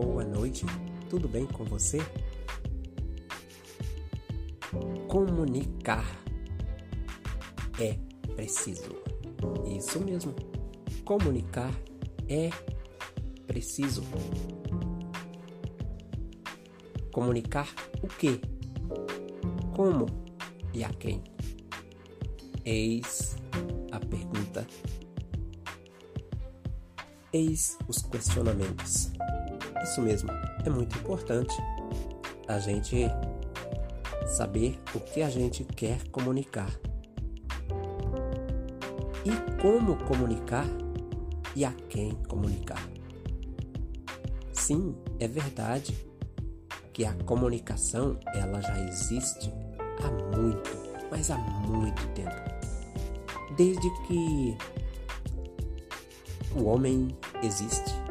boa noite, tudo bem com você? Comunicar é preciso. Isso mesmo, comunicar é preciso. Comunicar o que? Como e a quem? Eis a pergunta Eis os questionamentos. Isso mesmo, é muito importante a gente saber o que a gente quer comunicar e como comunicar e a quem comunicar. Sim, é verdade que a comunicação ela já existe há muito, mas há muito tempo. Desde que o homem existe.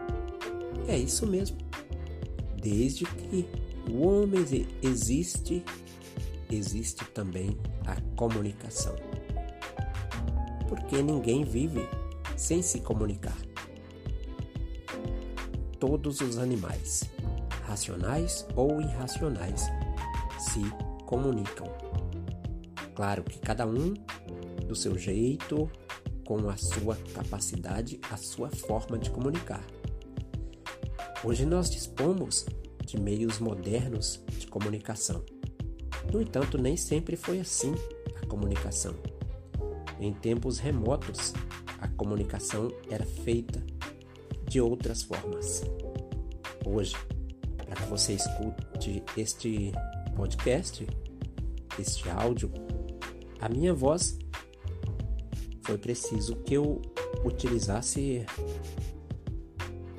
É isso mesmo. Desde que o homem existe, existe também a comunicação. Porque ninguém vive sem se comunicar. Todos os animais, racionais ou irracionais, se comunicam. Claro que cada um do seu jeito, com a sua capacidade, a sua forma de comunicar. Hoje nós dispomos de meios modernos de comunicação. No entanto, nem sempre foi assim a comunicação. Em tempos remotos, a comunicação era feita de outras formas. Hoje, para que você escute este podcast, este áudio, a minha voz foi preciso que eu utilizasse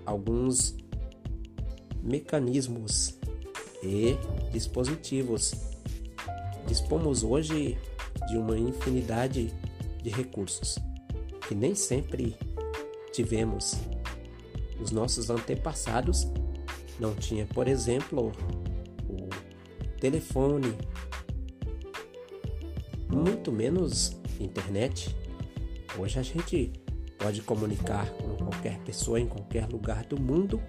alguns mecanismos e dispositivos. Dispomos hoje de uma infinidade de recursos que nem sempre tivemos. Os nossos antepassados não tinham, por exemplo, o telefone, muito menos internet. Hoje a gente pode comunicar com qualquer pessoa em qualquer lugar do mundo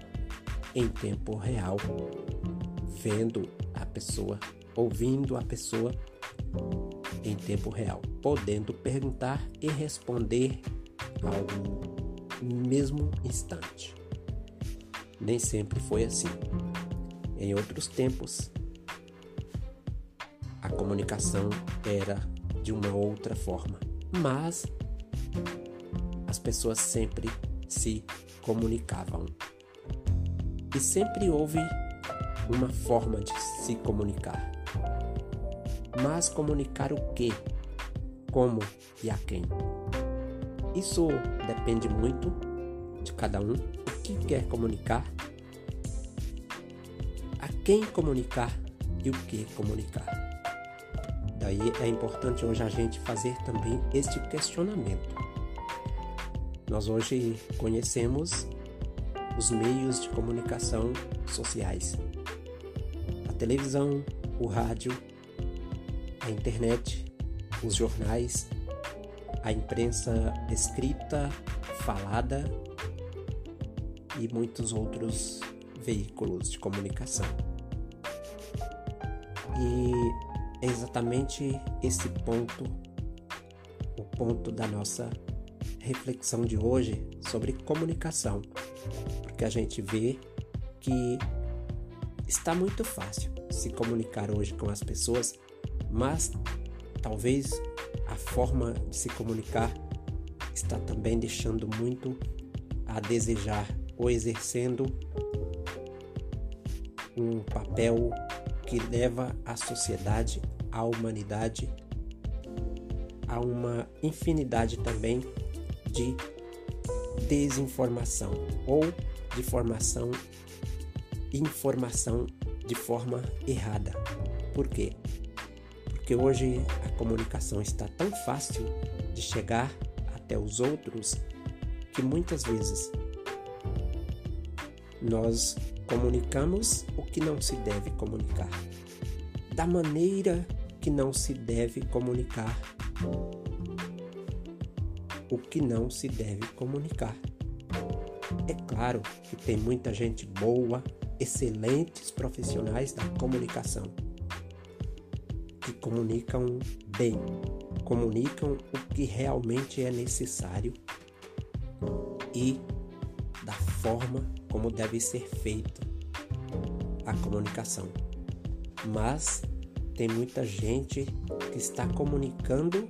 em tempo real, vendo a pessoa, ouvindo a pessoa em tempo real, podendo perguntar e responder ao mesmo instante. Nem sempre foi assim. Em outros tempos, a comunicação era de uma outra forma, mas as pessoas sempre se comunicavam. E sempre houve uma forma de se comunicar. Mas comunicar o que, como e a quem? Isso depende muito de cada um, o que quer comunicar, a quem comunicar e o que comunicar. Daí é importante hoje a gente fazer também este questionamento. Nós hoje conhecemos os meios de comunicação sociais: a televisão, o rádio, a internet, os jornais, a imprensa escrita, falada e muitos outros veículos de comunicação. E é exatamente esse ponto, o ponto da nossa reflexão de hoje sobre comunicação, porque a gente vê que está muito fácil se comunicar hoje com as pessoas, mas talvez a forma de se comunicar está também deixando muito a desejar ou exercendo um papel que leva a sociedade, a humanidade a uma infinidade também de desinformação ou de formação informação de forma errada. Por quê? Porque hoje a comunicação está tão fácil de chegar até os outros que muitas vezes nós comunicamos o que não se deve comunicar, da maneira que não se deve comunicar o que não se deve comunicar. É claro que tem muita gente boa excelentes profissionais da comunicação que comunicam bem, comunicam o que realmente é necessário e da forma como deve ser feita a comunicação. Mas tem muita gente que está comunicando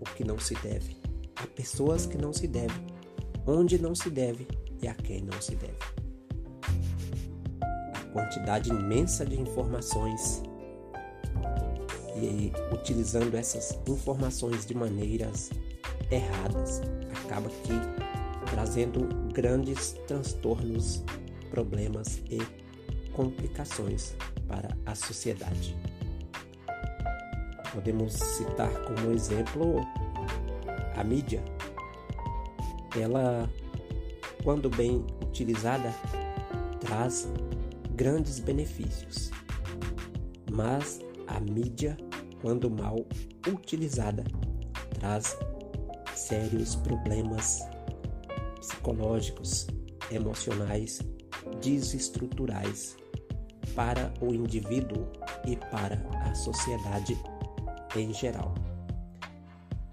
o que não se deve, a pessoas que não se deve, onde não se deve e a quem não se deve. A quantidade imensa de informações e utilizando essas informações de maneiras erradas acaba que trazendo grandes transtornos, problemas e complicações para a sociedade. Podemos citar como exemplo a mídia. Ela, quando bem utilizada, traz grandes benefícios, mas a mídia, quando mal utilizada, traz sérios problemas psicológicos, emocionais, desestruturais para o indivíduo e para a sociedade em geral.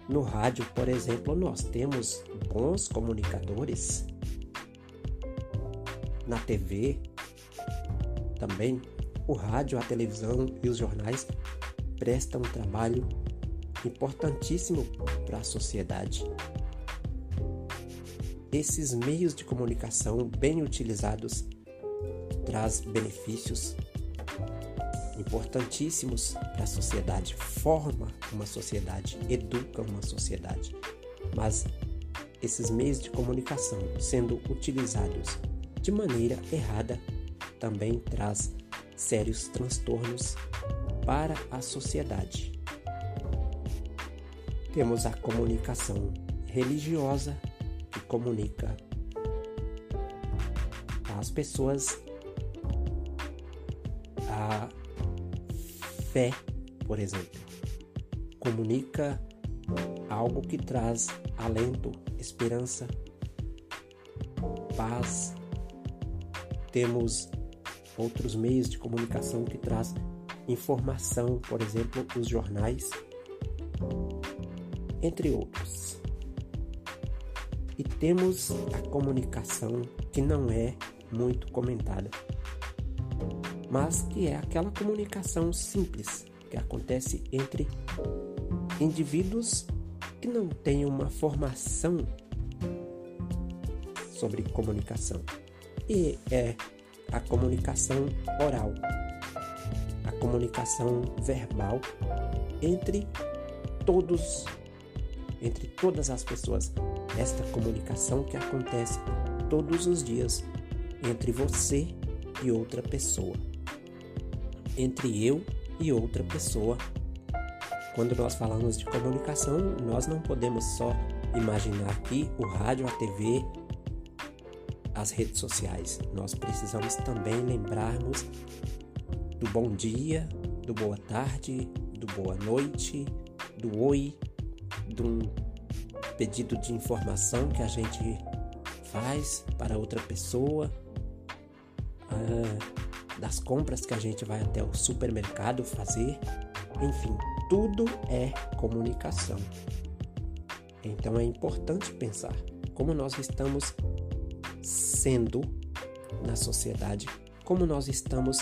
No rádio, por exemplo, nós temos bons comunicadores. Na TV, também, o rádio, a televisão e os jornais prestam um trabalho importantíssimo para a sociedade. Esses meios de comunicação bem utilizados traz benefícios importantíssimos para a sociedade, forma uma sociedade, educa uma sociedade. Mas esses meios de comunicação sendo utilizados de maneira errada também traz sérios transtornos para a sociedade. Temos a comunicação religiosa que comunica às pessoas a fé, por exemplo, comunica algo que traz alento, esperança, paz. Temos outros meios de comunicação que traz informação, por exemplo, os jornais, entre outros. E temos a comunicação que não é muito comentada mas que é aquela comunicação simples que acontece entre indivíduos que não têm uma formação sobre comunicação. E é a comunicação oral, a comunicação verbal entre todos, entre todas as pessoas. Esta comunicação que acontece todos os dias entre você e outra pessoa entre eu e outra pessoa. Quando nós falamos de comunicação, nós não podemos só imaginar aqui o rádio, a TV, as redes sociais. Nós precisamos também lembrarmos do bom dia, do boa tarde, do boa noite, do oi, do pedido de informação que a gente faz para outra pessoa. Ah, das compras que a gente vai até o supermercado fazer. Enfim, tudo é comunicação. Então é importante pensar como nós estamos sendo na sociedade, como nós estamos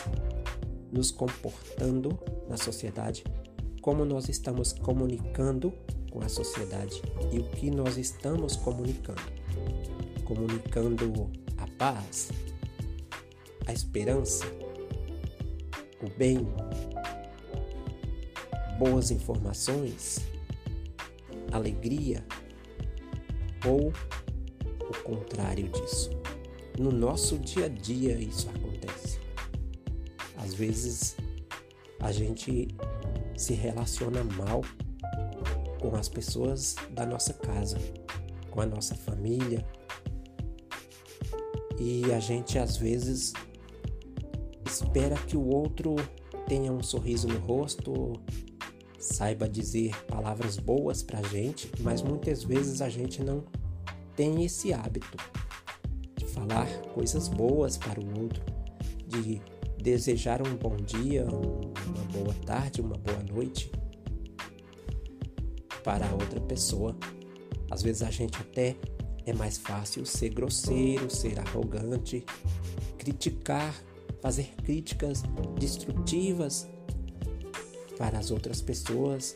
nos comportando na sociedade, como nós estamos comunicando com a sociedade e o que nós estamos comunicando. Comunicando a paz, a esperança, o bem, boas informações, alegria ou o contrário disso. No nosso dia a dia isso acontece. Às vezes a gente se relaciona mal com as pessoas da nossa casa, com a nossa família. E a gente às vezes espera que o outro tenha um sorriso no rosto, saiba dizer palavras boas para a gente, mas muitas vezes a gente não tem esse hábito de falar coisas boas para o outro, de desejar um bom dia, uma boa tarde, uma boa noite para outra pessoa. Às vezes a gente até é mais fácil ser grosseiro, ser arrogante, criticar, fazer críticas destrutivas para as outras pessoas.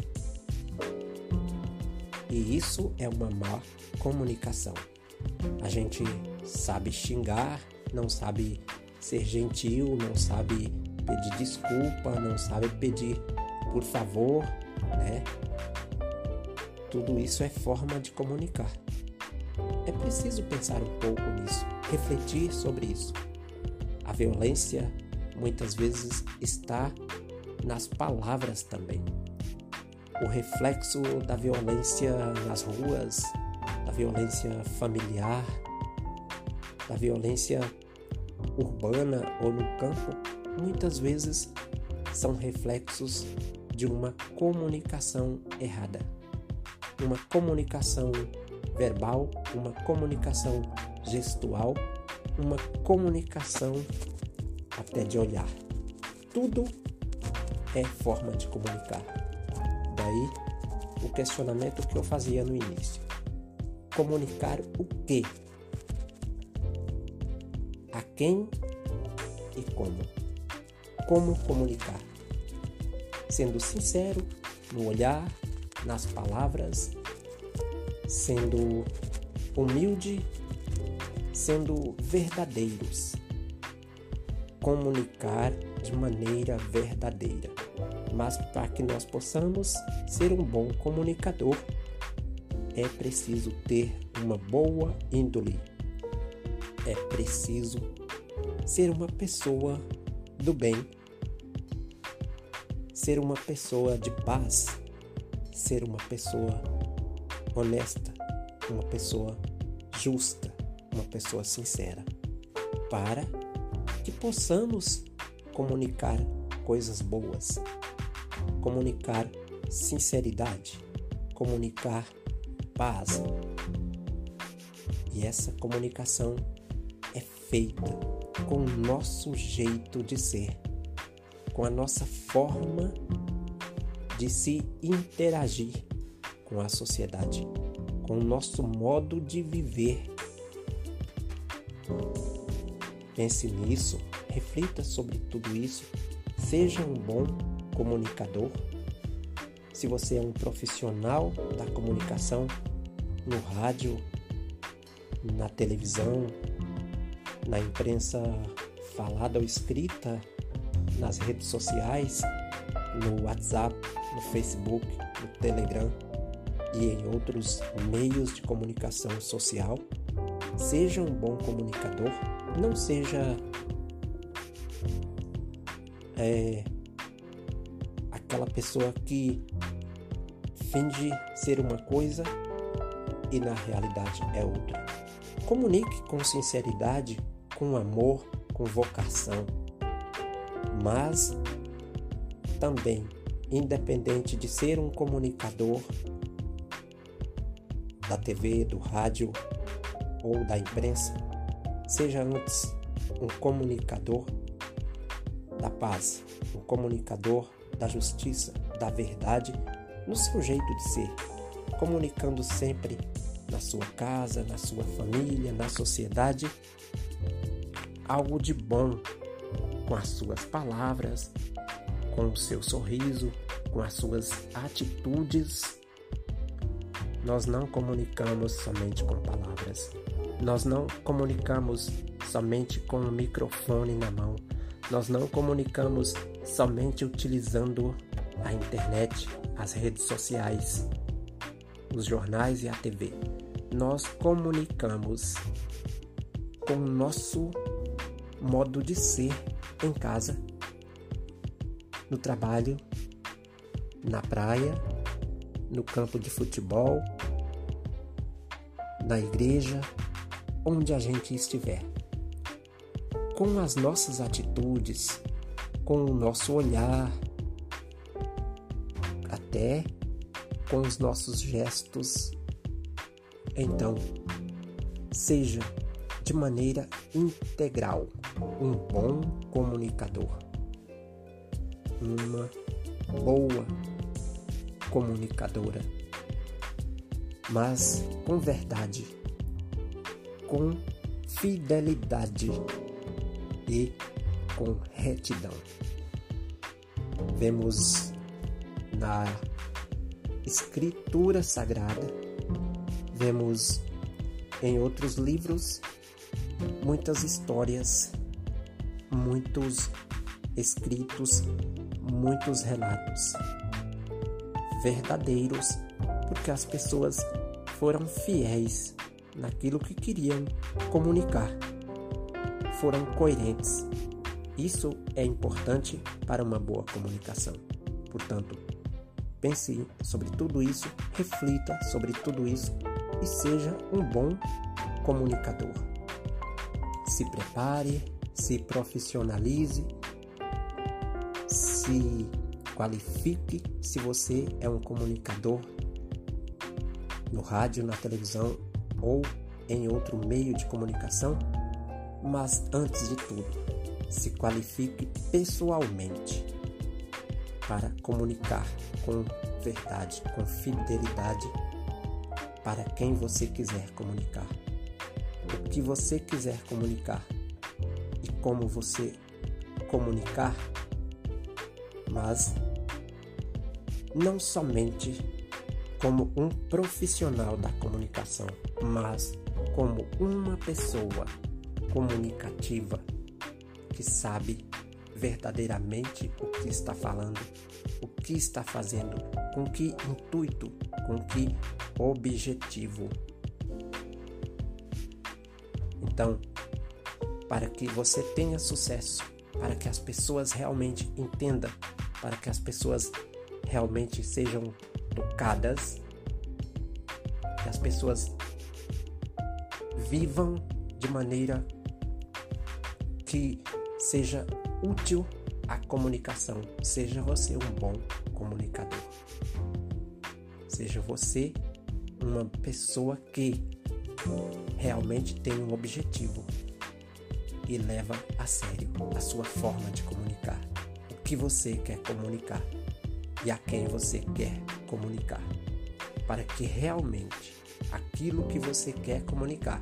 E isso é uma má comunicação. A gente sabe xingar, não sabe ser gentil, não sabe pedir desculpa, não sabe pedir por favor, né? Tudo isso é forma de comunicar. É preciso pensar um pouco nisso, refletir sobre isso. A violência muitas vezes está nas palavras também. O reflexo da violência nas ruas, da violência familiar, da violência urbana ou no campo, muitas vezes são reflexos de uma comunicação errada. Uma comunicação verbal, uma comunicação gestual, uma comunicação até de olhar. Tudo é forma de comunicar. Daí o questionamento que eu fazia no início. Comunicar o quê? A quem e como? Como comunicar? Sendo sincero no olhar, nas palavras, sendo humilde, sendo verdadeiros. Comunicar de maneira verdadeira. Mas para que nós possamos ser um bom comunicador, é preciso ter uma boa índole. É preciso ser uma pessoa do bem, ser uma pessoa de paz, ser uma pessoa honesta, uma pessoa justa, uma pessoa sincera, para que possamos comunicar coisas boas, comunicar sinceridade, comunicar paz. E essa comunicação é feita com o nosso jeito de ser, com a nossa forma de se interagir com a sociedade, com o nosso modo de viver. Pense nisso reflita sobre tudo isso, seja um bom comunicador. Se você é um profissional da comunicação, no rádio, na televisão, na imprensa falada ou escrita, nas redes sociais, no WhatsApp, no Facebook, no Telegram e em outros meios de comunicação social, seja um bom comunicador, não seja é aquela pessoa que finge ser uma coisa e na realidade é outra. Comunique com sinceridade, com amor, com vocação, mas também, independente de ser um comunicador da TV, do rádio ou da imprensa, seja antes um comunicador da paz, um comunicador da justiça, da verdade, no seu jeito de ser, comunicando sempre na sua casa, na sua família, na sociedade, algo de bom com as suas palavras, com o seu sorriso, com as suas atitudes. Nós não comunicamos somente com palavras. Nós não comunicamos somente com o microfone na mão. Nós não comunicamos somente utilizando a internet, as redes sociais, os jornais e a TV. Nós comunicamos com o nosso modo de ser em casa, no trabalho, na praia, no campo de futebol, na igreja, onde a gente estiver com as nossas atitudes, com o nosso olhar, até com os nossos gestos. Então, seja de maneira integral. um bom comunicador, uma boa comunicadora, mas com verdade, com fidelidade e com retidão. Vemos na Escritura Sagrada, vemos em outros livros muitas histórias, muitos escritos, muitos relatos verdadeiros, porque as pessoas foram fiéis naquilo que queriam comunicar, foram coerentes. Isso é importante para uma boa comunicação. Portanto, pense sobre tudo isso, reflita sobre tudo isso e seja um bom comunicador. Se prepare, se profissionalize, se qualifique se você é um comunicador no rádio, na televisão ou em outro meio de comunicação, mas antes de tudo, se qualifique pessoalmente para comunicar com verdade, com fidelidade para quem você quiser comunicar. O que você quiser comunicar e como você comunicar, mas não somente como um profissional da comunicação, mas como uma pessoa comunicativa que sabe verdadeiramente o que está falando, o que está fazendo, com que intuito, com que objetivo. Então, para que você tenha sucesso, para que as pessoas realmente entendam, para que as pessoas realmente sejam tocadas, que as pessoas vivam de maneira que seja útil a comunicação. Seja você um bom comunicador. Seja você uma pessoa que realmente tem um objetivo e leva a sério a sua forma de comunicar. O que você quer comunicar e a quem você quer comunicar, para que realmente aquilo que você quer comunicar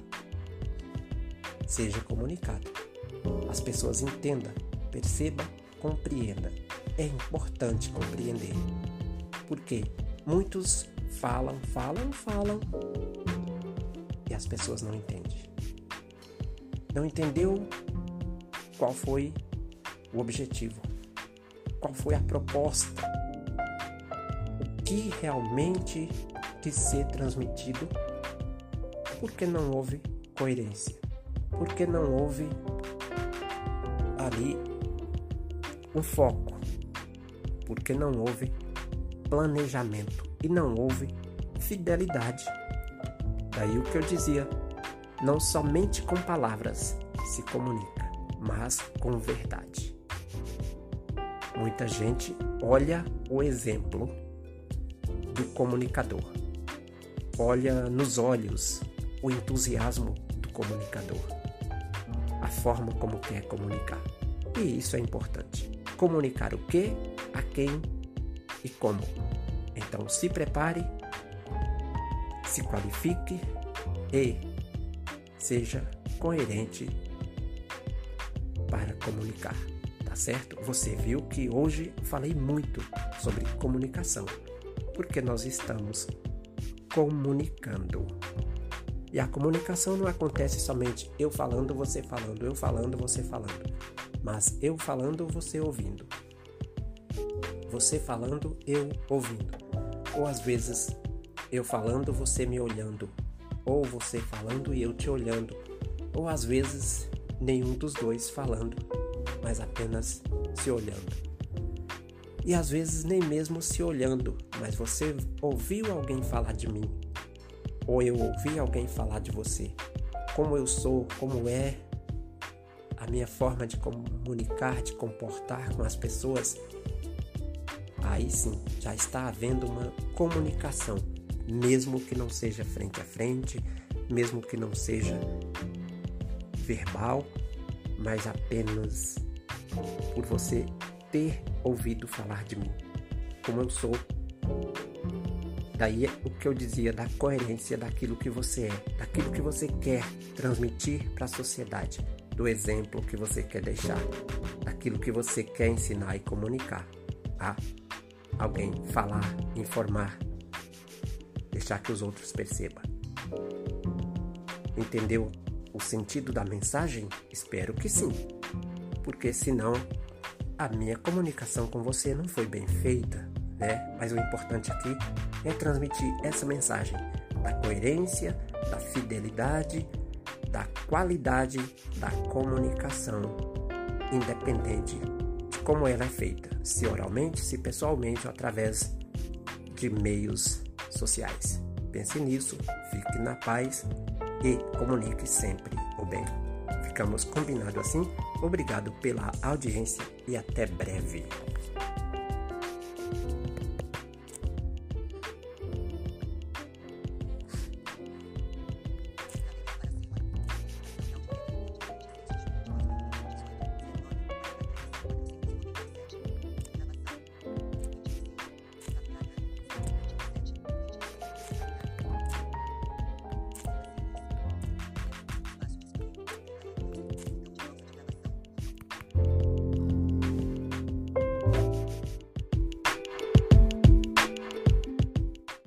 seja comunicado. As pessoas entendam, percebam, compreendam. É importante compreender, porque muitos falam, falam, falam e as pessoas não entendem. Não entendeu qual foi o objetivo, qual foi a proposta que realmente quis ser transmitido, porque não houve coerência, porque não houve ali um foco, porque não houve planejamento e não houve fidelidade. Daí o que eu dizia, não somente com palavras se comunica, mas com verdade. Muita gente olha o exemplo do comunicador. Olha nos olhos o entusiasmo do comunicador, a forma como quer comunicar. E isso é importante. Comunicar o que, a quem e como. Então se prepare, se qualifique e seja coerente para comunicar, tá certo? Você viu que hoje falei muito sobre comunicação porque nós estamos comunicando. E a comunicação não acontece somente eu falando, você falando, eu falando, você falando, mas eu falando, você ouvindo. Você falando, eu ouvindo. Ou às vezes eu falando, você me olhando, ou você falando e eu te olhando, ou às vezes nenhum dos dois falando, mas apenas se olhando e às vezes nem mesmo se olhando, mas você ouviu alguém falar de mim, ou eu ouvi alguém falar de você, como eu sou, como é? A minha forma de comunicar, de comportar com as pessoas, aí sim já está havendo uma comunicação, mesmo que não seja frente a frente, mesmo que não seja verbal, mas apenas por você ter ouvido falar de mim, como eu sou. Daí é o que eu dizia da coerência daquilo que você é, daquilo que você quer transmitir para a sociedade, do exemplo que você quer deixar, daquilo que você quer ensinar e comunicar a alguém, falar, informar, deixar que os outros percebam. Entendeu o sentido da mensagem? Espero que sim, porque senão a minha comunicação com você não foi bem feita, né? Mas o importante aqui é transmitir essa mensagem da coerência, da fidelidade, da qualidade da comunicação, independente de como ela é feita, se oralmente, se pessoalmente ou através de meios sociais. Pense nisso, fique na paz e comunique sempre o bem. Ficamos combinados assim? Obrigado pela audiência e até breve.